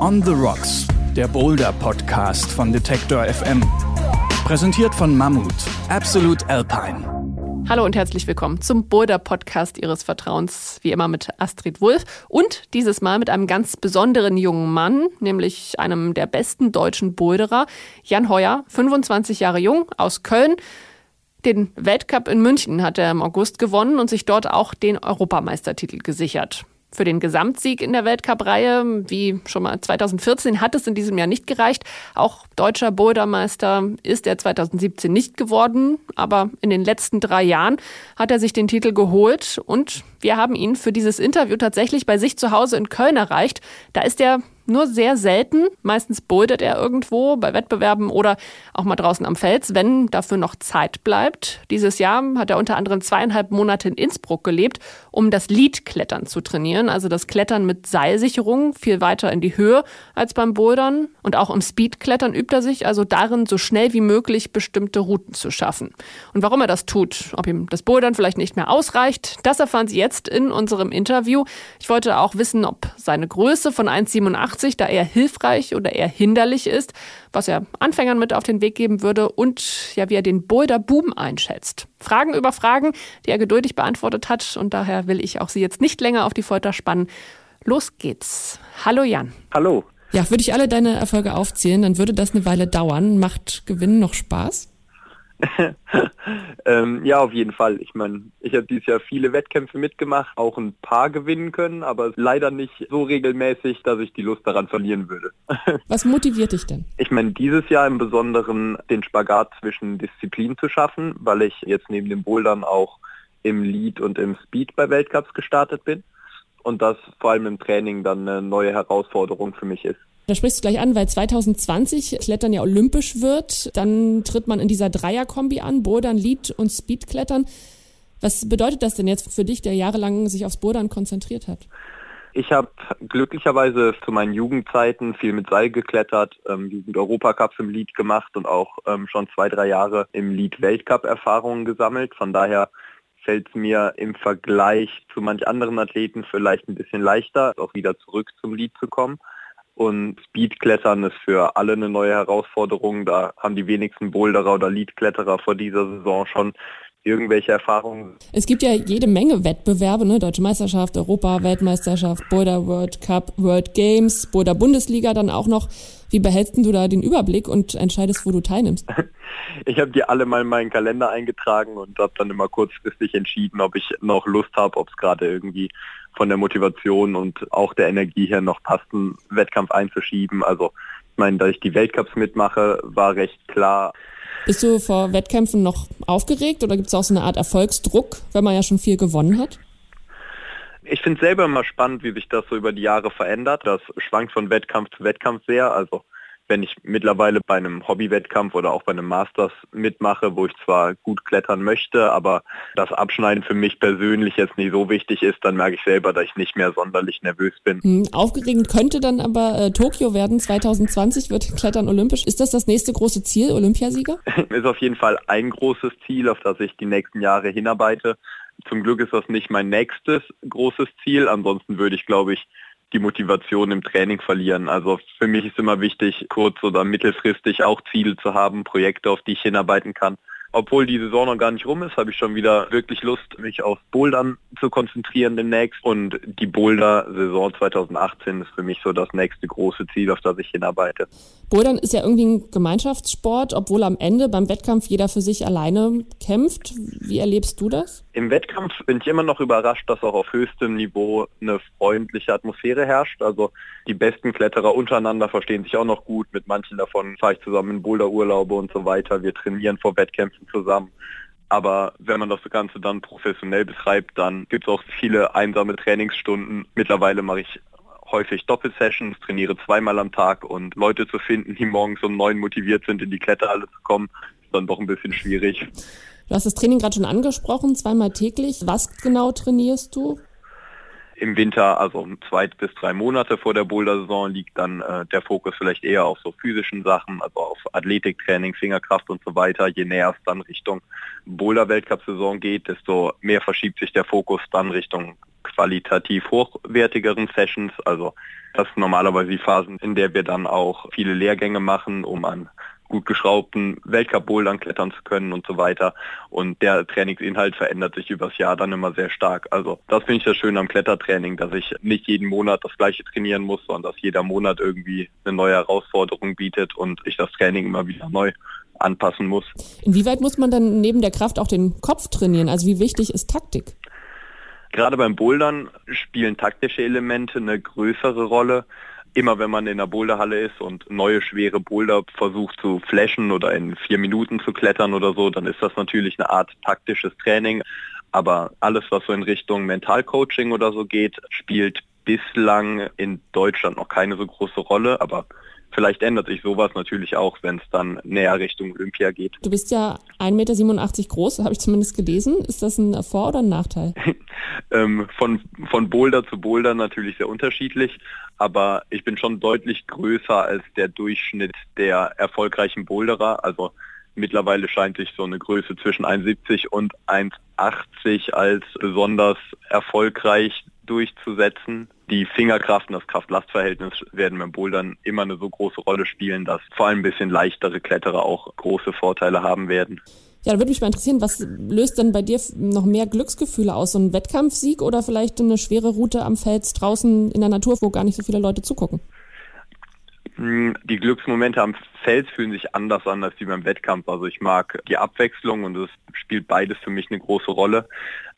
On the Rocks, der Boulder Podcast von Detektor FM. Präsentiert von Mammut, Absolute Alpine. Hallo und herzlich willkommen zum Boulder Podcast Ihres Vertrauens, wie immer mit Astrid Wulff und dieses Mal mit einem ganz besonderen jungen Mann, nämlich einem der besten deutschen Boulderer, Jan Heuer, 25 Jahre jung, aus Köln. Den Weltcup in München hat er im August gewonnen und sich dort auch den Europameistertitel gesichert. Für den Gesamtsieg in der Weltcup-Reihe, wie schon mal 2014, hat es in diesem Jahr nicht gereicht. Auch deutscher Bouldermeister ist er 2017 nicht geworden, aber in den letzten drei Jahren hat er sich den Titel geholt und wir haben ihn für dieses Interview tatsächlich bei sich zu Hause in Köln erreicht. Da ist er nur sehr selten. Meistens bouldert er irgendwo bei Wettbewerben oder auch mal draußen am Fels, wenn dafür noch Zeit bleibt. Dieses Jahr hat er unter anderem zweieinhalb Monate in Innsbruck gelebt, um das Leadklettern zu trainieren, also das Klettern mit Seilsicherung viel weiter in die Höhe als beim Bouldern. Und auch im Speedklettern übt er sich also darin, so schnell wie möglich bestimmte Routen zu schaffen. Und warum er das tut, ob ihm das Bouldern vielleicht nicht mehr ausreicht, das erfahren Sie jetzt in unserem Interview. Ich wollte auch wissen, ob seine Größe von 1,87 80 da eher hilfreich oder eher hinderlich ist, was er Anfängern mit auf den Weg geben würde und ja, wie er den Boulder Boom einschätzt. Fragen über Fragen, die er geduldig beantwortet hat und daher will ich auch Sie jetzt nicht länger auf die Folter spannen. Los geht's. Hallo Jan. Hallo. Ja, würde ich alle deine Erfolge aufzählen, dann würde das eine Weile dauern. Macht Gewinnen noch Spaß? ähm, ja, auf jeden Fall. Ich meine, ich habe dieses Jahr viele Wettkämpfe mitgemacht, auch ein paar gewinnen können, aber leider nicht so regelmäßig, dass ich die Lust daran verlieren würde. Was motiviert dich denn? Ich meine, dieses Jahr im Besonderen den Spagat zwischen Disziplinen zu schaffen, weil ich jetzt neben dem Bouldern auch im Lead und im Speed bei Weltcups gestartet bin und das vor allem im Training dann eine neue Herausforderung für mich ist. Da sprichst du gleich an, weil 2020 Klettern ja olympisch wird. Dann tritt man in dieser Dreierkombi an, Bouldern, Lead und Speedklettern. Was bedeutet das denn jetzt für dich, der jahrelang sich aufs Bouldern konzentriert hat? Ich habe glücklicherweise zu meinen Jugendzeiten viel mit Seil geklettert, ähm, Jugend-Europacups im Lead gemacht und auch ähm, schon zwei, drei Jahre im Lead-Weltcup Erfahrungen gesammelt. Von daher fällt es mir im Vergleich zu manch anderen Athleten vielleicht ein bisschen leichter, auch wieder zurück zum Lead zu kommen. Und Speedklettern ist für alle eine neue Herausforderung. Da haben die wenigsten Boulderer oder Leadkletterer vor dieser Saison schon irgendwelche Erfahrungen. Es gibt ja jede Menge Wettbewerbe, ne? Deutsche Meisterschaft, Europa, Weltmeisterschaft, Boulder World Cup, World Games, Boulder Bundesliga dann auch noch. Wie behältst du da den Überblick und entscheidest, wo du teilnimmst? Ich habe die alle mal in meinen Kalender eingetragen und habe dann immer kurzfristig entschieden, ob ich noch Lust habe, ob es gerade irgendwie von der Motivation und auch der Energie her noch passt, einen Wettkampf einzuschieben. Also meine, da ich die Weltcups mitmache, war recht klar. Bist du vor Wettkämpfen noch aufgeregt oder gibt es auch so eine Art Erfolgsdruck, wenn man ja schon viel gewonnen hat? Ich finde selber immer spannend, wie sich das so über die Jahre verändert. Das schwankt von Wettkampf zu Wettkampf sehr. Also wenn ich mittlerweile bei einem Hobbywettkampf oder auch bei einem Masters mitmache, wo ich zwar gut klettern möchte, aber das Abschneiden für mich persönlich jetzt nicht so wichtig ist, dann merke ich selber, dass ich nicht mehr sonderlich nervös bin. Hm, aufgeregend könnte dann aber äh, Tokio werden. 2020 wird Klettern olympisch. Ist das das nächste große Ziel, Olympiasieger? ist auf jeden Fall ein großes Ziel, auf das ich die nächsten Jahre hinarbeite. Zum Glück ist das nicht mein nächstes großes Ziel. Ansonsten würde ich, glaube ich, die Motivation im Training verlieren. Also für mich ist immer wichtig, kurz- oder mittelfristig auch Ziele zu haben, Projekte, auf die ich hinarbeiten kann obwohl die Saison noch gar nicht rum ist, habe ich schon wieder wirklich Lust, mich auf Bouldern zu konzentrieren demnächst. Und die Boulder-Saison 2018 ist für mich so das nächste große Ziel, auf das ich hinarbeite. Bouldern ist ja irgendwie ein Gemeinschaftssport, obwohl am Ende beim Wettkampf jeder für sich alleine kämpft. Wie erlebst du das? Im Wettkampf bin ich immer noch überrascht, dass auch auf höchstem Niveau eine freundliche Atmosphäre herrscht. Also die besten Kletterer untereinander verstehen sich auch noch gut. Mit manchen davon fahre ich zusammen in Boulderurlaube und so weiter. Wir trainieren vor Wettkämpfen zusammen. Aber wenn man das Ganze dann professionell betreibt, dann gibt es auch viele einsame Trainingsstunden. Mittlerweile mache ich häufig Doppelsessions, trainiere zweimal am Tag und Leute zu finden, die morgens um neun motiviert sind, in die Kletterhalle zu kommen, ist dann doch ein bisschen schwierig. Du hast das Training gerade schon angesprochen, zweimal täglich. Was genau trainierst du? Im Winter, also zwei bis drei Monate vor der Boulder-Saison, liegt dann äh, der Fokus vielleicht eher auf so physischen Sachen, also auf Athletiktraining, Fingerkraft und so weiter. Je näher es dann Richtung Boulder-Weltcup-Saison geht, desto mehr verschiebt sich der Fokus dann Richtung qualitativ hochwertigeren Sessions. Also das sind normalerweise die Phasen, in der wir dann auch viele Lehrgänge machen, um an gut geschraubten Weltcup-Bouldern klettern zu können und so weiter. Und der Trainingsinhalt verändert sich übers Jahr dann immer sehr stark. Also das finde ich das Schöne am Klettertraining, dass ich nicht jeden Monat das gleiche trainieren muss, sondern dass jeder Monat irgendwie eine neue Herausforderung bietet und ich das Training immer wieder neu anpassen muss. Inwieweit muss man dann neben der Kraft auch den Kopf trainieren? Also wie wichtig ist Taktik? Gerade beim Bouldern spielen taktische Elemente eine größere Rolle immer wenn man in der Boulderhalle ist und neue schwere Boulder versucht zu flashen oder in vier Minuten zu klettern oder so, dann ist das natürlich eine Art taktisches Training. Aber alles, was so in Richtung Mentalcoaching oder so geht, spielt bislang in Deutschland noch keine so große Rolle. Aber vielleicht ändert sich sowas natürlich auch, wenn es dann näher Richtung Olympia geht. Du bist ja 1,87 Meter groß, habe ich zumindest gelesen. Ist das ein Vor- oder ein Nachteil? ähm, von, von Boulder zu Boulder natürlich sehr unterschiedlich, aber ich bin schon deutlich größer als der Durchschnitt der erfolgreichen Boulderer. Also mittlerweile scheint sich so eine Größe zwischen 1,70 und 1,80 als besonders erfolgreich durchzusetzen. Die Fingerkraft und das Kraft-Last-Verhältnis werden beim Bouldern immer eine so große Rolle spielen, dass vor allem ein bisschen leichtere Kletterer auch große Vorteile haben werden. Ja, da würde mich mal interessieren, was löst denn bei dir noch mehr Glücksgefühle aus? So ein Wettkampfsieg oder vielleicht eine schwere Route am Fels draußen in der Natur, wo gar nicht so viele Leute zugucken? Hm, die Glücksmomente am Fels fühlen sich anders an als die beim Wettkampf. Also ich mag die Abwechslung und es spielt beides für mich eine große Rolle.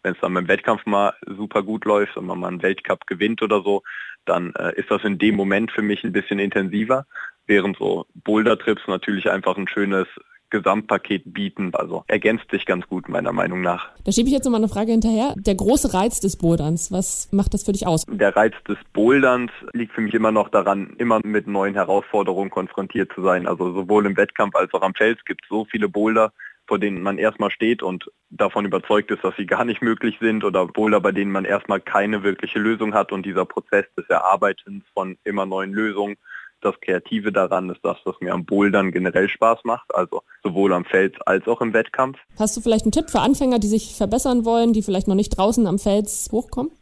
Wenn es dann beim Wettkampf mal super gut läuft und man mal einen Weltcup gewinnt oder so, dann äh, ist das in dem Moment für mich ein bisschen intensiver, während so Boulder-Trips natürlich einfach ein schönes Gesamtpaket bieten. Also ergänzt sich ganz gut meiner Meinung nach. Da schiebe ich jetzt nochmal eine Frage hinterher. Der große Reiz des Boulderns, was macht das für dich aus? Der Reiz des Boulderns liegt für mich immer noch daran, immer mit neuen Herausforderungen konfrontiert zu sein. Also sowohl im Wettkampf als auch am Fels gibt es so viele Boulder, vor denen man erstmal steht und davon überzeugt ist, dass sie gar nicht möglich sind oder Boulder, bei denen man erstmal keine wirkliche Lösung hat und dieser Prozess des Erarbeitens von immer neuen Lösungen das Kreative daran ist das, was mir am Bouldern generell Spaß macht, also sowohl am Fels als auch im Wettkampf. Hast du vielleicht einen Tipp für Anfänger, die sich verbessern wollen, die vielleicht noch nicht draußen am Fels hochkommen?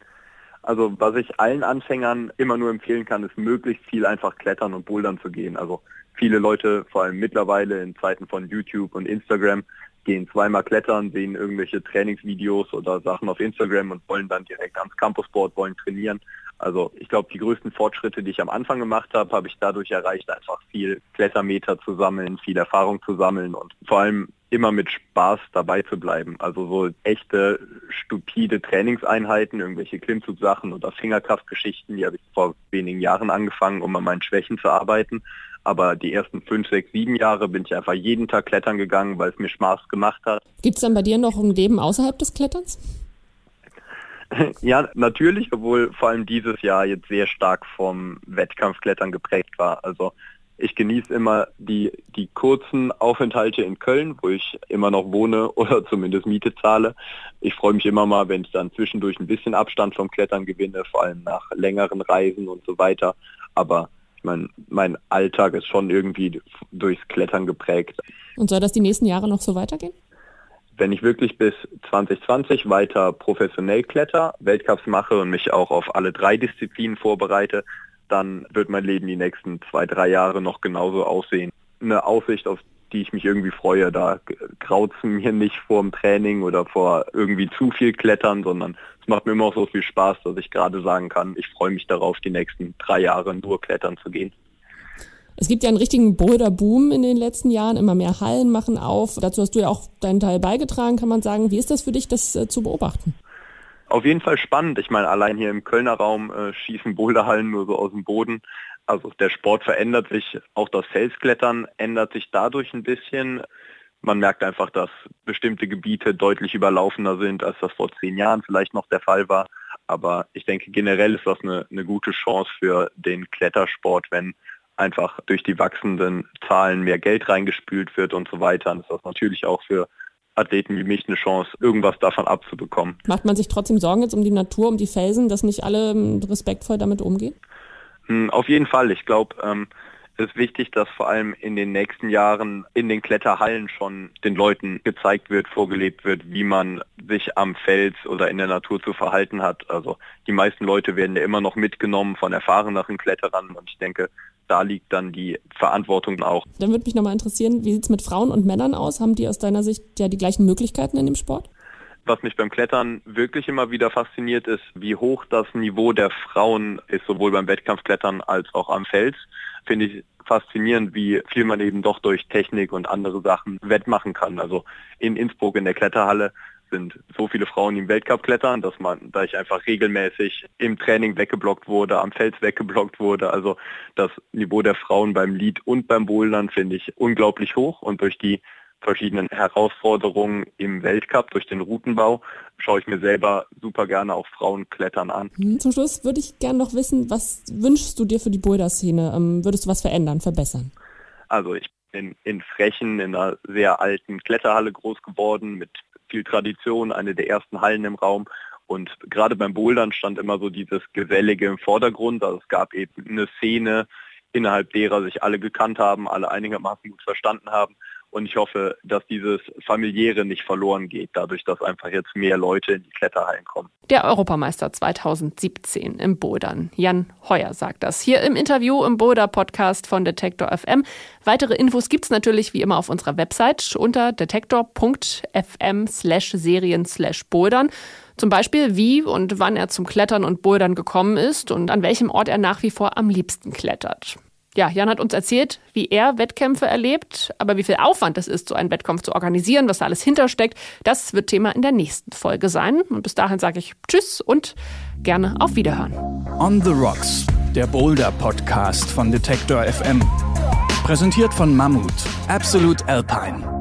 Also was ich allen Anfängern immer nur empfehlen kann, ist möglichst viel einfach klettern und bouldern zu gehen. Also viele Leute, vor allem mittlerweile in Zeiten von YouTube und Instagram, gehen zweimal klettern, sehen irgendwelche Trainingsvideos oder Sachen auf Instagram und wollen dann direkt ans Campusboard, wollen trainieren. Also ich glaube, die größten Fortschritte, die ich am Anfang gemacht habe, habe ich dadurch erreicht, einfach viel Klettermeter zu sammeln, viel Erfahrung zu sammeln und vor allem immer mit Spaß dabei zu bleiben. Also so echte stupide Trainingseinheiten, irgendwelche Klimmzugsachen oder Fingerkraftgeschichten, die habe ich vor wenigen Jahren angefangen, um an meinen Schwächen zu arbeiten. Aber die ersten fünf, sechs, sieben Jahre bin ich einfach jeden Tag klettern gegangen, weil es mir Spaß gemacht hat. Gibt es dann bei dir noch ein Leben außerhalb des Kletterns? Ja, natürlich, obwohl vor allem dieses Jahr jetzt sehr stark vom Wettkampfklettern geprägt war. Also ich genieße immer die, die kurzen Aufenthalte in Köln, wo ich immer noch wohne oder zumindest Miete zahle. Ich freue mich immer mal, wenn ich dann zwischendurch ein bisschen Abstand vom Klettern gewinne, vor allem nach längeren Reisen und so weiter. Aber ich meine, mein Alltag ist schon irgendwie durchs Klettern geprägt. Und soll das die nächsten Jahre noch so weitergehen? Wenn ich wirklich bis 2020 weiter professionell kletter, Weltcups mache und mich auch auf alle drei Disziplinen vorbereite, dann wird mein Leben die nächsten zwei, drei Jahre noch genauso aussehen. Eine Aussicht, auf die ich mich irgendwie freue, da graut es mir nicht vor dem Training oder vor irgendwie zu viel Klettern, sondern es macht mir immer auch so viel Spaß, dass ich gerade sagen kann, ich freue mich darauf, die nächsten drei Jahre nur klettern zu gehen. Es gibt ja einen richtigen Boulder-Boom in den letzten Jahren. Immer mehr Hallen machen auf. Dazu hast du ja auch deinen Teil beigetragen, kann man sagen. Wie ist das für dich, das äh, zu beobachten? Auf jeden Fall spannend. Ich meine, allein hier im Kölner Raum äh, schießen Boulderhallen nur so aus dem Boden. Also der Sport verändert sich, auch das Felsklettern ändert sich dadurch ein bisschen. Man merkt einfach, dass bestimmte Gebiete deutlich überlaufener sind, als das vor zehn Jahren vielleicht noch der Fall war. Aber ich denke, generell ist das eine, eine gute Chance für den Klettersport, wenn einfach durch die wachsenden Zahlen mehr Geld reingespült wird und so weiter. Und das ist natürlich auch für Athleten wie mich eine Chance, irgendwas davon abzubekommen. Macht man sich trotzdem Sorgen jetzt um die Natur, um die Felsen, dass nicht alle ähm, respektvoll damit umgehen? Hm, auf jeden Fall. Ich glaube, ähm, ist wichtig, dass vor allem in den nächsten Jahren in den Kletterhallen schon den Leuten gezeigt wird, vorgelebt wird, wie man sich am Fels oder in der Natur zu verhalten hat. Also die meisten Leute werden ja immer noch mitgenommen von erfahreneren Kletterern und ich denke, da liegt dann die Verantwortung auch. Dann würde mich nochmal interessieren, wie sieht es mit Frauen und Männern aus? Haben die aus deiner Sicht ja die gleichen Möglichkeiten in dem Sport? Was mich beim Klettern wirklich immer wieder fasziniert ist, wie hoch das Niveau der Frauen ist, sowohl beim Wettkampfklettern als auch am Fels. Finde ich faszinierend, wie viel man eben doch durch Technik und andere Sachen wettmachen kann. Also in Innsbruck in der Kletterhalle sind so viele Frauen, im Weltcup klettern, dass man, da ich einfach regelmäßig im Training weggeblockt wurde, am Fels weggeblockt wurde. Also das Niveau der Frauen beim Lead und beim Bouldern finde ich unglaublich hoch und durch die verschiedenen Herausforderungen im Weltcup durch den Routenbau schaue ich mir selber super gerne auch Frauenklettern an. Mhm, zum Schluss würde ich gerne noch wissen, was wünschst du dir für die Boulder-Szene? Ähm, würdest du was verändern, verbessern? Also ich bin in Frechen in einer sehr alten Kletterhalle groß geworden mit viel Tradition, eine der ersten Hallen im Raum. Und gerade beim Bouldern stand immer so dieses Gesellige im Vordergrund. Also es gab eben eine Szene, innerhalb derer sich alle gekannt haben, alle einigermaßen gut verstanden haben. Und ich hoffe, dass dieses familiäre nicht verloren geht, dadurch, dass einfach jetzt mehr Leute in die Kletterhallen kommen. Der Europameister 2017 im Bouldern. Jan Heuer sagt das hier im Interview im Boulder Podcast von Detektor FM. Weitere Infos gibt es natürlich wie immer auf unserer Website unter detektor.fm slash serien slash bouldern. Zum Beispiel, wie und wann er zum Klettern und Bouldern gekommen ist und an welchem Ort er nach wie vor am liebsten klettert ja, Jan hat uns erzählt, wie er Wettkämpfe erlebt, aber wie viel Aufwand es ist, so einen Wettkampf zu organisieren, was da alles hintersteckt, das wird Thema in der nächsten Folge sein. Und bis dahin sage ich Tschüss und gerne auf Wiederhören. On the Rocks, der Boulder Podcast von Detektor FM. Präsentiert von Mammut, Absolute Alpine.